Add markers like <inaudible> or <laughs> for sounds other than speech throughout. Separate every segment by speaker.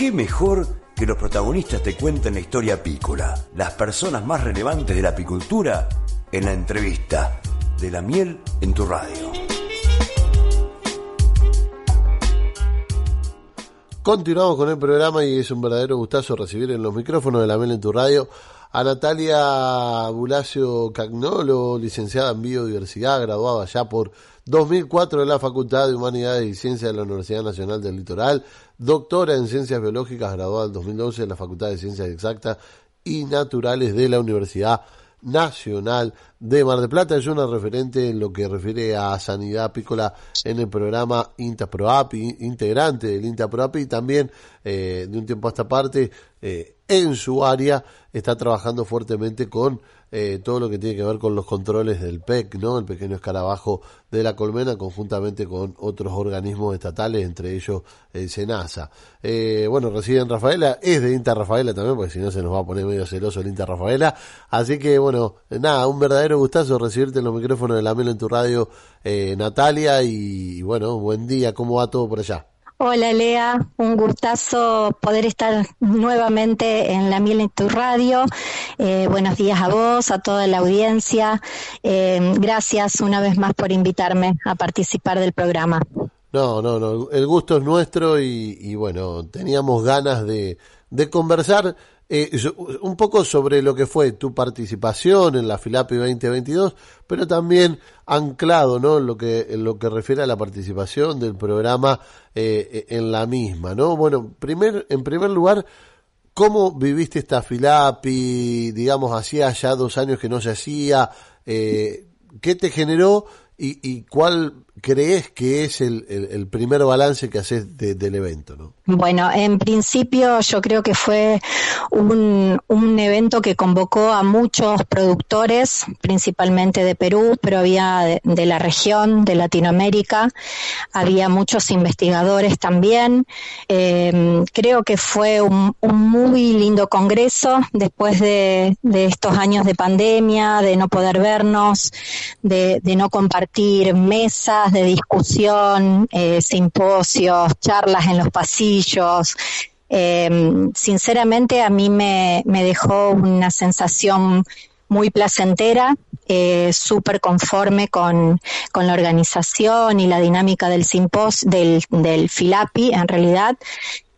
Speaker 1: qué mejor que los protagonistas te cuenten la historia apícola, las personas más relevantes de la apicultura en la entrevista de la miel en tu radio.
Speaker 2: Continuamos con el programa y es un verdadero gustazo recibir en los micrófonos de la miel en tu radio a Natalia Bulacio Cagnolo, licenciada en biodiversidad, graduada ya por 2004 en la Facultad de Humanidades y Ciencias de la Universidad Nacional del Litoral, doctora en Ciencias Biológicas, graduada en 2011 en la Facultad de Ciencias Exactas y Naturales de la Universidad Nacional de Mar del Plata. Es una referente en lo que refiere a sanidad apícola en el programa INTAPROAPI, integrante del INTAPROAPI y también eh, de un tiempo a esta parte eh, en su área está trabajando fuertemente con eh, todo lo que tiene que ver con los controles del PEC, ¿no? El pequeño escarabajo de la colmena, conjuntamente con otros organismos estatales, entre ellos el SENASA. Eh, bueno, reside en Rafaela, es de Inter Rafaela también, porque si no se nos va a poner medio celoso el Inter Rafaela. Así que, bueno, nada, un verdadero gustazo recibirte en los micrófonos de la Melo en tu radio, eh, Natalia, y bueno, buen día, ¿cómo va todo por allá?
Speaker 3: Hola Lea, un gustazo poder estar nuevamente en la miel en tu radio. Eh, buenos días a vos, a toda la audiencia. Eh, gracias una vez más por invitarme a participar del programa.
Speaker 2: No, no, no, el gusto es nuestro y, bueno, teníamos ganas de, de conversar eh, un poco sobre lo que fue tu participación en la Filapi 2022, pero también anclado, ¿no? En lo que, en lo que refiere a la participación del programa eh, en la misma, ¿no? Bueno, primer, en primer lugar, ¿cómo viviste esta Filapi? Digamos, hacía ya dos años que no se hacía. Eh, ¿Qué te generó y, y cuál crees que es el, el, primer balance que haces del evento? ¿no?
Speaker 3: Bueno, en principio yo creo que fue un, un evento que convocó a muchos productores, principalmente de Perú, pero había de, la región, de Latinoamérica, había muchos investigadores también. Eh, creo que fue un, un, muy lindo congreso después de, de, estos años de pandemia, de no poder vernos, de, de no compartir mesas de discusión, eh, simposios, charlas en los pasillos. Em, sinceramente a mí me, dejó una sensación muy placentera, eh, súper conforme con, la organización y la dinámica del simpos, del, del FILAPI en realidad.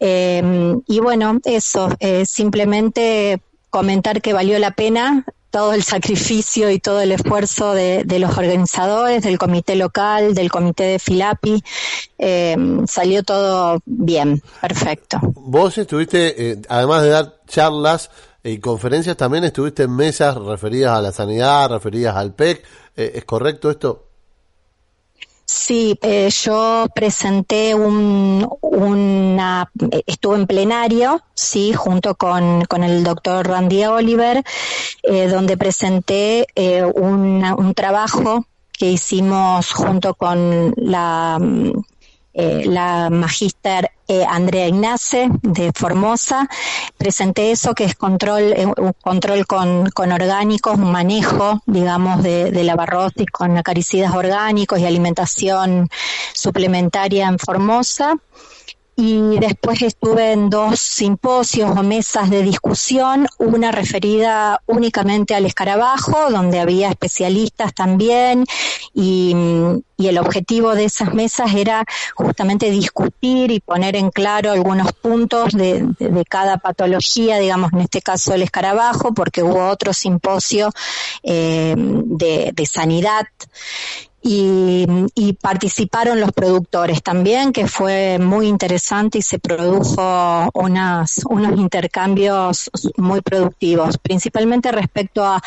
Speaker 3: Em, y bueno, eso, eh, simplemente comentar que valió la pena todo el sacrificio y todo el esfuerzo de, los organizadores, del comité local, del comité de Filapi. Eh, salió todo bien, perfecto.
Speaker 2: Vos estuviste, eh, además de dar charlas y conferencias, también estuviste en mesas referidas a la sanidad, referidas al PEC. Eh, ¿Es correcto esto?
Speaker 3: Sí, eh, yo presenté un, una, estuve en plenario, sí, junto con, con el doctor Randy Oliver, eh, donde presenté eh, un trabajo que hicimos junto con la eh, la magíster eh, Andrea Ignace de Formosa. Presenté eso que es control, eh, control con, con, orgánicos, un manejo, digamos, de, de y con acaricidas orgánicos y alimentación suplementaria en Formosa y después estuve en dos simposios o mesas de discusión, una referida únicamente al escarabajo, donde había especialistas también, y, el objetivo de esas mesas era justamente discutir y poner en claro algunos puntos de, cada patología, digamos, en este caso el escarabajo, porque hubo otro simposio eh, de, de sanidad y, participaron los productores también, que fue muy interesante y se produjo unas, unos intercambios muy productivos, principalmente respecto a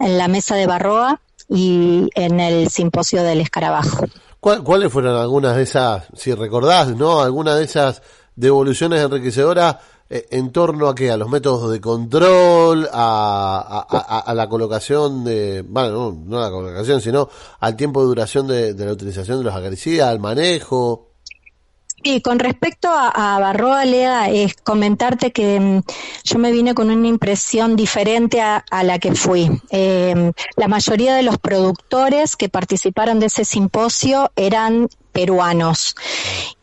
Speaker 3: la mesa de Barroa y en el simposio del escarabajo.
Speaker 2: ¿Cuáles fueron algunas de esas, si recordás, no, algunas de esas devoluciones enriquecedoras en torno a qué, a los métodos de control, a, a, la colocación de, bueno, no, a la colocación, sino al tiempo de duración de, la utilización de los acaricidas, al manejo.
Speaker 3: Y con respecto a, Barroa Lea, es comentarte que mm, yo me vine con una impresión diferente a, la que fui. Em, la mayoría de los productores que participaron de ese simposio eran peruanos.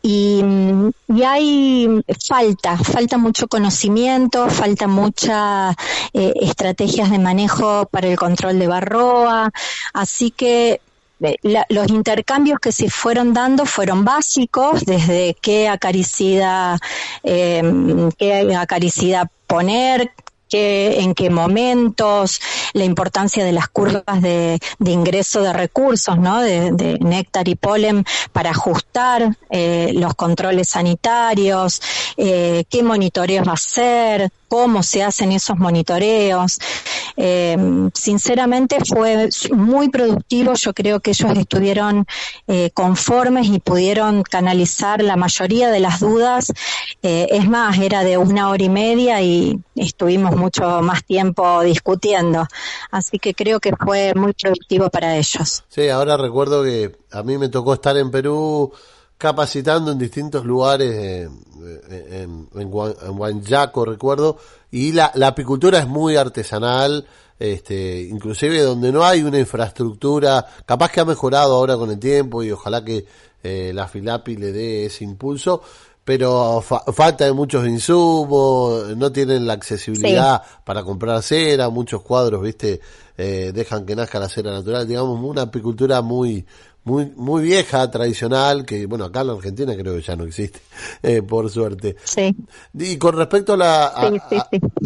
Speaker 3: Y, mm, y, hay falta, falta mucho conocimiento, falta muchas eh, estrategias de manejo para el control de barroa, así que los intercambios que se fueron dando fueron básicos, desde qué acaricida, eh, qué acaricida poner, qué, en qué momentos, la importancia de las curvas de, ingreso de recursos, ¿no? De, néctar y polen para ajustar eh, los controles sanitarios, eh, qué monitoreos va a hacer, cómo se hacen esos monitoreos. Eh, sinceramente fue muy productivo, yo creo que ellos estuvieron eh, conformes y pudieron canalizar la mayoría de las dudas. Eh, es más, era de una hora y media y estuvimos mucho más tiempo discutiendo, así que creo que fue muy productivo para ellos.
Speaker 2: Sí, ahora recuerdo que a mí me tocó estar en Perú capacitando en distintos lugares, en, en, Huanchaco recuerdo, y la, la, apicultura es muy artesanal, este, inclusive donde no hay una infraestructura, capaz que ha mejorado ahora con el tiempo y ojalá que eh, la Filapi le dé ese impulso, pero falta de muchos insumos, no tienen la accesibilidad para comprar cera, muchos cuadros, viste, eh, dejan que nazca la cera natural, digamos, una apicultura muy, muy, muy vieja, tradicional, que bueno, acá en la Argentina creo que ya no existe, <laughs> eh, por suerte.
Speaker 3: Sí.
Speaker 2: Y con respecto a, la,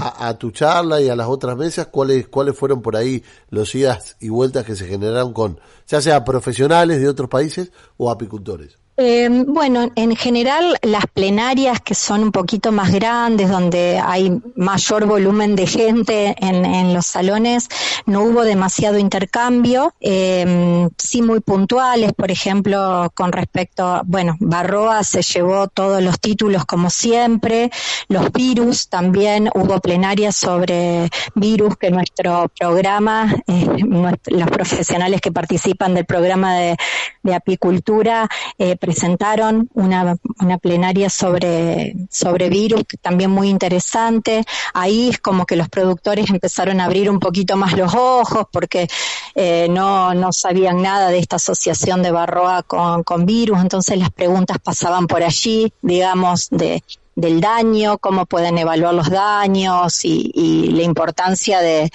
Speaker 2: a, tu charla y a las otras mesas, ¿cuáles, ¿cuáles fueron por ahí los idas y vueltas que se generaron con, ya sea profesionales de otros países o apicultores?
Speaker 3: Eh, bueno, en general las plenarias que son un poquito más grandes, donde hay mayor volumen de gente en, los salones, no hubo demasiado intercambio, eh, sí muy puntuales, por ejemplo, con respecto, bueno, Barroa se llevó todos los títulos como siempre, los virus también, hubo plenarias sobre virus que nuestro programa, eh, los profesionales que participan del programa de, de apicultura, eh, presentaron una, una plenaria sobre, sobre virus, también muy interesante. Ahí es como que los productores empezaron a abrir un poquito más los ojos porque eh, no, no sabían nada de esta asociación de Barroa con, con virus, entonces las preguntas pasaban por allí, digamos, de del daño, cómo pueden evaluar los daños y, la importancia de,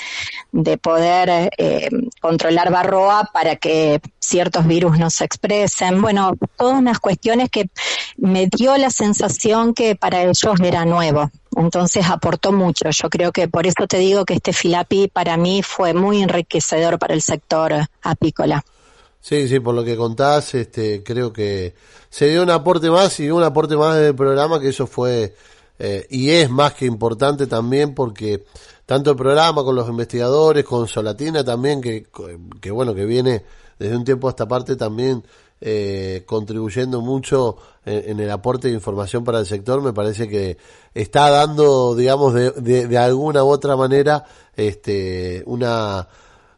Speaker 3: poder eh, controlar Barroa para que ciertos virus no se expresen. Bueno, todas unas cuestiones que me dio la sensación que para ellos era nuevo. Entonces aportó mucho. Yo creo que por eso te digo que este Filapi para mí fue muy enriquecedor para el sector apícola.
Speaker 2: Sí, sí, por lo que contás, este, creo que se dio un aporte más y un aporte más del programa que eso fue eh, y es más que importante también porque tanto el programa con los investigadores, con Solatina también, que, que bueno, que viene desde un tiempo a esta parte también eh, contribuyendo mucho en, el aporte de información para el sector, me parece que está dando, digamos, de, de, de alguna u otra manera, este, una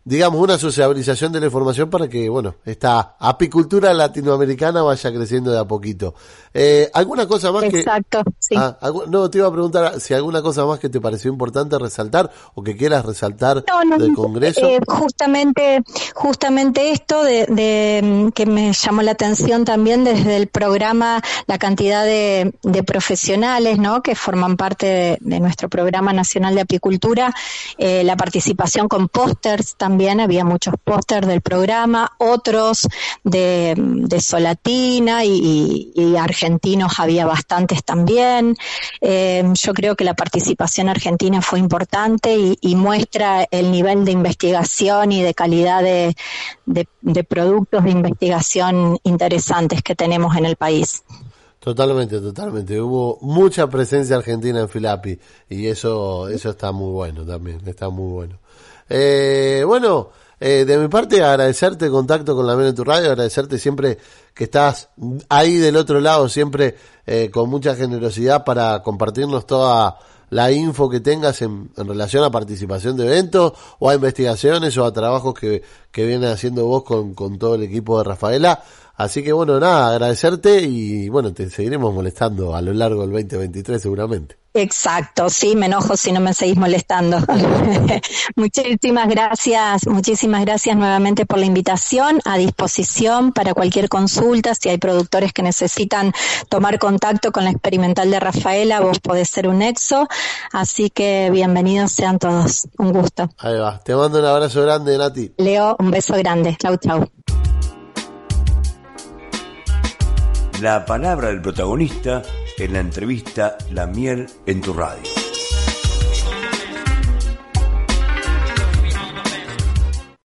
Speaker 2: digamos, una sociabilización de la información para que, bueno, esta apicultura latinoamericana vaya creciendo de a poquito. Eh, ¿Alguna cosa más
Speaker 3: que... Exacto, sí.
Speaker 2: Ah, no, te iba a preguntar si alguna cosa más que te pareció importante resaltar o que quieras resaltar del Congreso.
Speaker 3: Eh, justamente, justamente esto de, que me llamó la atención también desde el programa, la cantidad de, profesionales, ¿no? Que forman parte de, nuestro programa nacional de apicultura, eh, la participación con pósters también también había muchos pósters del programa, otros de, Solatina y, argentinos había bastantes también. Eh, yo creo que la participación argentina fue importante y, muestra el nivel de investigación y de calidad de, de productos de investigación interesantes que tenemos en el país.
Speaker 2: Totalmente, totalmente. Hubo mucha presencia argentina en Filapi y eso, eso está muy bueno también, está muy bueno. Eh, bueno, eh, de mi parte agradecerte el contacto con la Mena en tu radio, agradecerte siempre que estás ahí del otro lado, siempre eh, con mucha generosidad para compartirnos toda la info que tengas en, relación a participación de eventos o a investigaciones o a trabajos que, que viene haciendo vos con, con todo el equipo de Rafaela. Así que bueno, nada, agradecerte y bueno, te seguiremos molestando a lo largo del 2023 seguramente.
Speaker 3: Exacto, sí, me enojo si no me seguís molestando. <laughs> muchísimas gracias, muchísimas gracias nuevamente por la invitación, a disposición para cualquier consulta, si hay productores que necesitan tomar contacto con la experimental de Rafaela, vos podés ser un nexo, así que bienvenidos sean todos, un gusto.
Speaker 2: Ahí va, te mando un abrazo grande, Nati.
Speaker 3: Leo, un beso grande, chau chau.
Speaker 1: La palabra del protagonista en la entrevista La miel en tu radio.